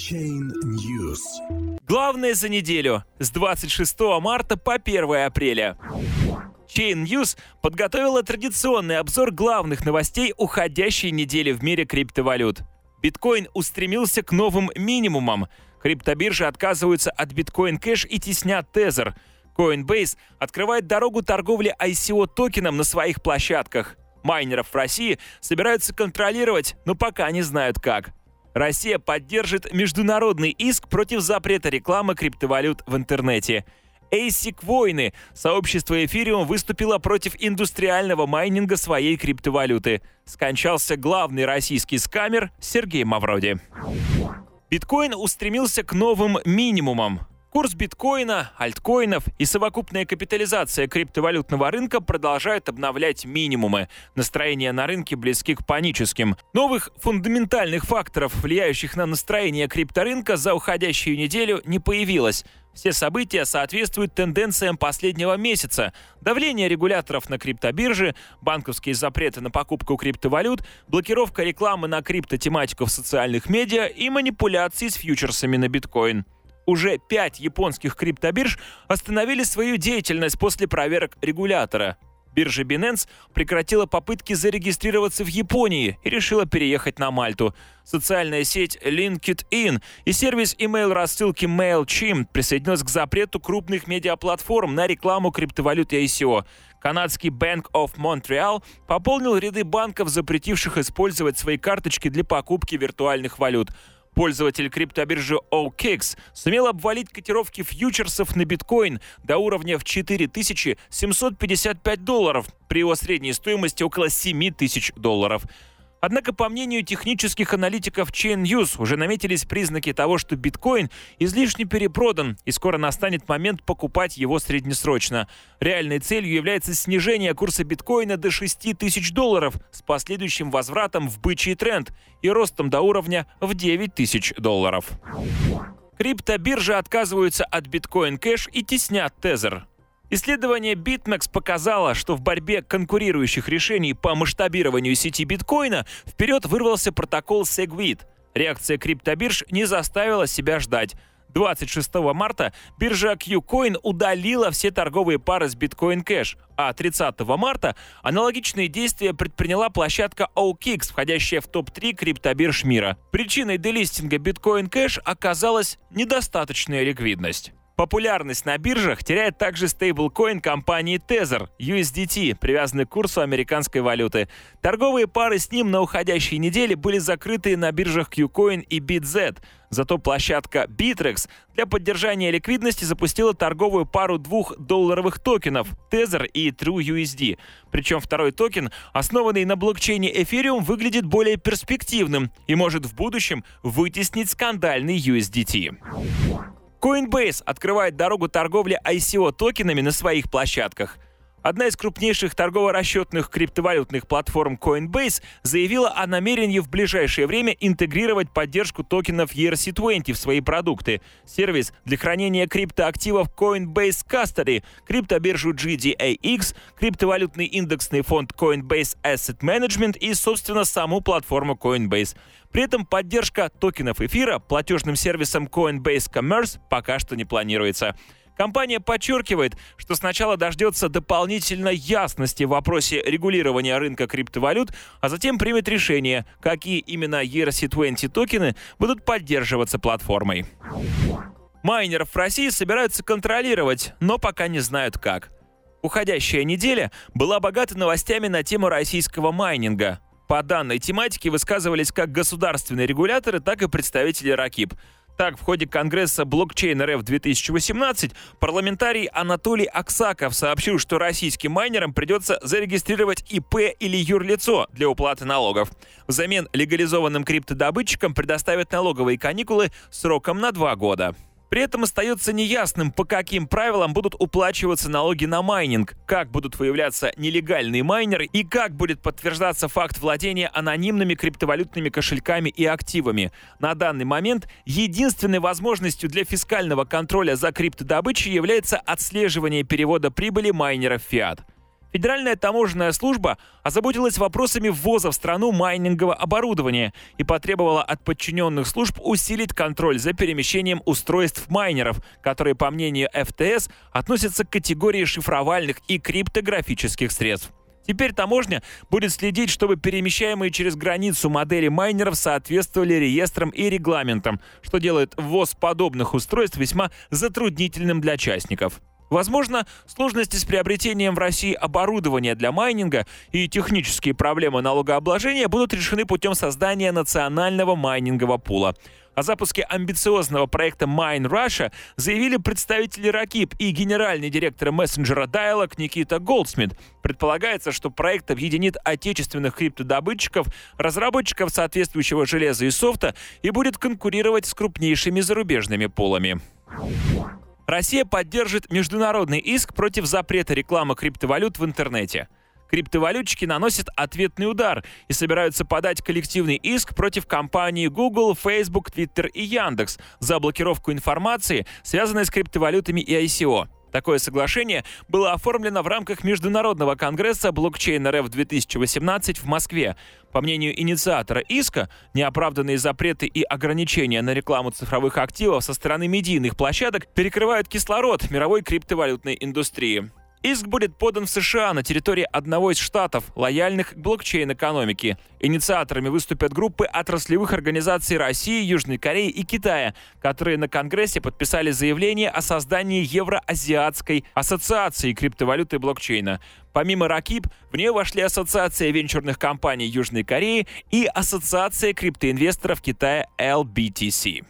Chain News. Главное за неделю с 26 марта по 1 апреля. Chain News подготовила традиционный обзор главных новостей уходящей недели в мире криптовалют. Биткоин устремился к новым минимумам. Криптобиржи отказываются от биткоин кэш и теснят тезер. Coinbase открывает дорогу торговли ICO токеном на своих площадках. Майнеров в России собираются контролировать, но пока не знают как. Россия поддержит международный иск против запрета рекламы криптовалют в интернете. ASIC войны. Сообщество Эфириум выступило против индустриального майнинга своей криптовалюты. Скончался главный российский скамер Сергей Мавроди. Биткоин устремился к новым минимумам. Курс биткоина, альткоинов и совокупная капитализация криптовалютного рынка продолжают обновлять минимумы. Настроения на рынке близки к паническим. Новых фундаментальных факторов, влияющих на настроение крипторынка, за уходящую неделю не появилось. Все события соответствуют тенденциям последнего месяца. Давление регуляторов на криптобирже, банковские запреты на покупку криптовалют, блокировка рекламы на криптотематику в социальных медиа и манипуляции с фьючерсами на биткоин. Уже пять японских криптобирж остановили свою деятельность после проверок регулятора. Биржа Binance прекратила попытки зарегистрироваться в Японии и решила переехать на Мальту. Социальная сеть LinkedIn и сервис email-рассылки MailChimp присоединилась к запрету крупных медиаплатформ на рекламу криптовалют и ICO. Канадский Bank of Montreal пополнил ряды банков, запретивших использовать свои карточки для покупки виртуальных валют. Пользователь криптобиржи OKX сумел обвалить котировки фьючерсов на биткоин до уровня в 4755 долларов при его средней стоимости около 7000 долларов. Однако, по мнению технических аналитиков Chain News, уже наметились признаки того, что биткоин излишне перепродан, и скоро настанет момент покупать его среднесрочно. Реальной целью является снижение курса биткоина до 6 тысяч долларов с последующим возвратом в бычий тренд и ростом до уровня в 9 тысяч долларов. Криптобиржи отказываются от биткоин кэш и теснят тезер. Исследование BitMEX показало, что в борьбе конкурирующих решений по масштабированию сети биткоина вперед вырвался протокол Segwit. Реакция криптобирж не заставила себя ждать. 26 марта биржа QCoin удалила все торговые пары с Bitcoin Cash, а 30 марта аналогичные действия предприняла площадка OKX, входящая в топ-3 криптобирж мира. Причиной делистинга Bitcoin Cash оказалась недостаточная ликвидность. Популярность на биржах теряет также стейблкоин компании Tether, USDT, привязанный к курсу американской валюты. Торговые пары с ним на уходящей неделе были закрыты на биржах QCoin и BitZ. Зато площадка Bittrex для поддержания ликвидности запустила торговую пару двух долларовых токенов Tether и TrueUSD. Причем второй токен, основанный на блокчейне Ethereum, выглядит более перспективным и может в будущем вытеснить скандальный USDT. Coinbase открывает дорогу торговли ICO токенами на своих площадках. Одна из крупнейших торгово-расчетных криптовалютных платформ Coinbase заявила о намерении в ближайшее время интегрировать поддержку токенов ERC20 в свои продукты. Сервис для хранения криптоактивов Coinbase Custody, криптобиржу GDAX, криптовалютный индексный фонд Coinbase Asset Management и, собственно, саму платформу Coinbase. При этом поддержка токенов эфира платежным сервисом Coinbase Commerce пока что не планируется. Компания подчеркивает, что сначала дождется дополнительной ясности в вопросе регулирования рынка криптовалют, а затем примет решение, какие именно ERC-20 токены будут поддерживаться платформой. Майнеров в России собираются контролировать, но пока не знают как. Уходящая неделя была богата новостями на тему российского майнинга. По данной тематике высказывались как государственные регуляторы, так и представители РАКИП. Так, в ходе Конгресса блокчейн РФ 2018 парламентарий Анатолий Аксаков сообщил, что российским майнерам придется зарегистрировать ИП или юрлицо для уплаты налогов. Взамен легализованным криптодобытчикам предоставят налоговые каникулы сроком на два года. При этом остается неясным, по каким правилам будут уплачиваться налоги на майнинг, как будут выявляться нелегальные майнеры и как будет подтверждаться факт владения анонимными криптовалютными кошельками и активами. На данный момент единственной возможностью для фискального контроля за криптодобычей является отслеживание перевода прибыли майнеров фиат. Федеральная таможенная служба озаботилась вопросами ввоза в страну майнингового оборудования и потребовала от подчиненных служб усилить контроль за перемещением устройств майнеров, которые, по мнению ФТС, относятся к категории шифровальных и криптографических средств. Теперь таможня будет следить, чтобы перемещаемые через границу модели майнеров соответствовали реестрам и регламентам, что делает ввоз подобных устройств весьма затруднительным для частников. Возможно, сложности с приобретением в России оборудования для майнинга и технические проблемы налогообложения будут решены путем создания национального майнингового пула. О запуске амбициозного проекта Mine Russia заявили представители Ракип и генеральный директор мессенджера Dialog Никита Голдсмит. Предполагается, что проект объединит отечественных криптодобытчиков, разработчиков соответствующего железа и софта и будет конкурировать с крупнейшими зарубежными полами. Россия поддержит международный иск против запрета рекламы криптовалют в интернете. Криптовалютчики наносят ответный удар и собираются подать коллективный иск против компаний Google, Facebook, Twitter и Яндекс за блокировку информации, связанной с криптовалютами и ICO. Такое соглашение было оформлено в рамках Международного конгресса блокчейн РФ 2018 в Москве. По мнению инициатора иска, неоправданные запреты и ограничения на рекламу цифровых активов со стороны медийных площадок перекрывают кислород мировой криптовалютной индустрии. Иск будет подан в США на территории одного из штатов, лояльных к блокчейн-экономике. Инициаторами выступят группы отраслевых организаций России, Южной Кореи и Китая, которые на Конгрессе подписали заявление о создании Евроазиатской ассоциации криптовалюты блокчейна. Помимо РАКИП, в нее вошли Ассоциация венчурных компаний Южной Кореи и Ассоциация криптоинвесторов Китая LBTC.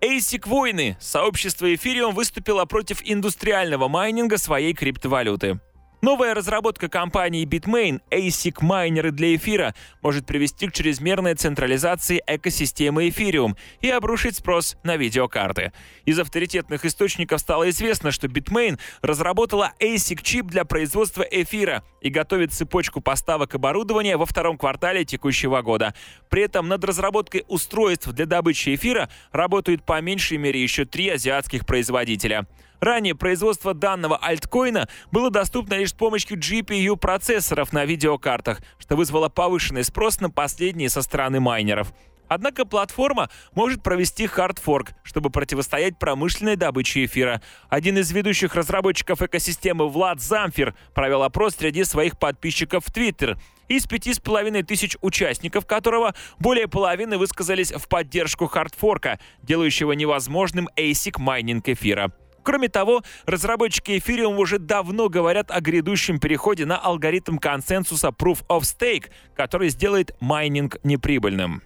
ASIC войны. Сообщество Ethereum выступило против индустриального майнинга своей криптовалюты. Новая разработка компании Bitmain ASIC майнеры для эфира может привести к чрезмерной централизации экосистемы Ethereum и обрушить спрос на видеокарты. Из авторитетных источников стало известно, что Bitmain разработала ASIC-чип для производства эфира и готовит цепочку поставок оборудования во втором квартале текущего года. При этом над разработкой устройств для добычи эфира работают по меньшей мере еще три азиатских производителя. Ранее производство данного альткоина было доступно лишь с помощью GPU-процессоров на видеокартах, что вызвало повышенный спрос на последние со стороны майнеров. Однако платформа может провести хардфорк, чтобы противостоять промышленной добыче эфира. Один из ведущих разработчиков экосистемы Влад Замфир провел опрос среди своих подписчиков в Твиттер. Из пяти с половиной тысяч участников которого более половины высказались в поддержку хардфорка, делающего невозможным ASIC майнинг эфира. Кроме того, разработчики Ethereum уже давно говорят о грядущем переходе на алгоритм консенсуса Proof of Stake, который сделает майнинг неприбыльным.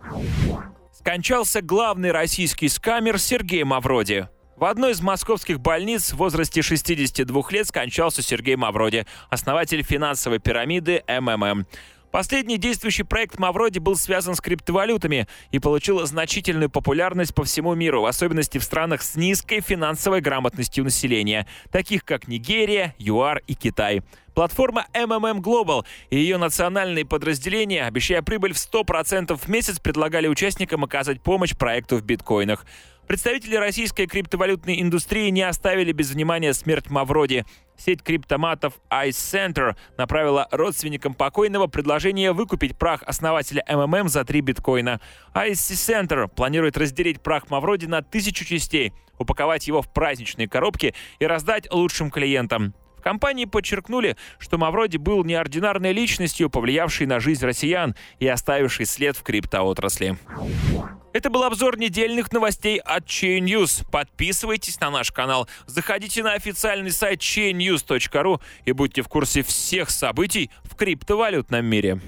Скончался главный российский скамер Сергей Мавроди. В одной из московских больниц в возрасте 62 лет скончался Сергей Мавроди, основатель финансовой пирамиды МММ. Последний действующий проект Мавроди был связан с криптовалютами и получил значительную популярность по всему миру, в особенности в странах с низкой финансовой грамотностью населения, таких как Нигерия, ЮАР и Китай. Платформа MMM Global и ее национальные подразделения, обещая прибыль в 100% в месяц, предлагали участникам оказать помощь проекту в биткоинах. Представители российской криптовалютной индустрии не оставили без внимания смерть Мавроди. Сеть криптоматов Ice Center направила родственникам покойного предложение выкупить прах основателя МММ за 3 биткоина. Ice Center планирует разделить прах Мавроди на тысячу частей, упаковать его в праздничные коробки и раздать лучшим клиентам компании подчеркнули, что Мавроди был неординарной личностью, повлиявшей на жизнь россиян и оставившей след в криптоотрасли. Это был обзор недельных новостей от Chain News. Подписывайтесь на наш канал, заходите на официальный сайт chainnews.ru и будьте в курсе всех событий в криптовалютном мире.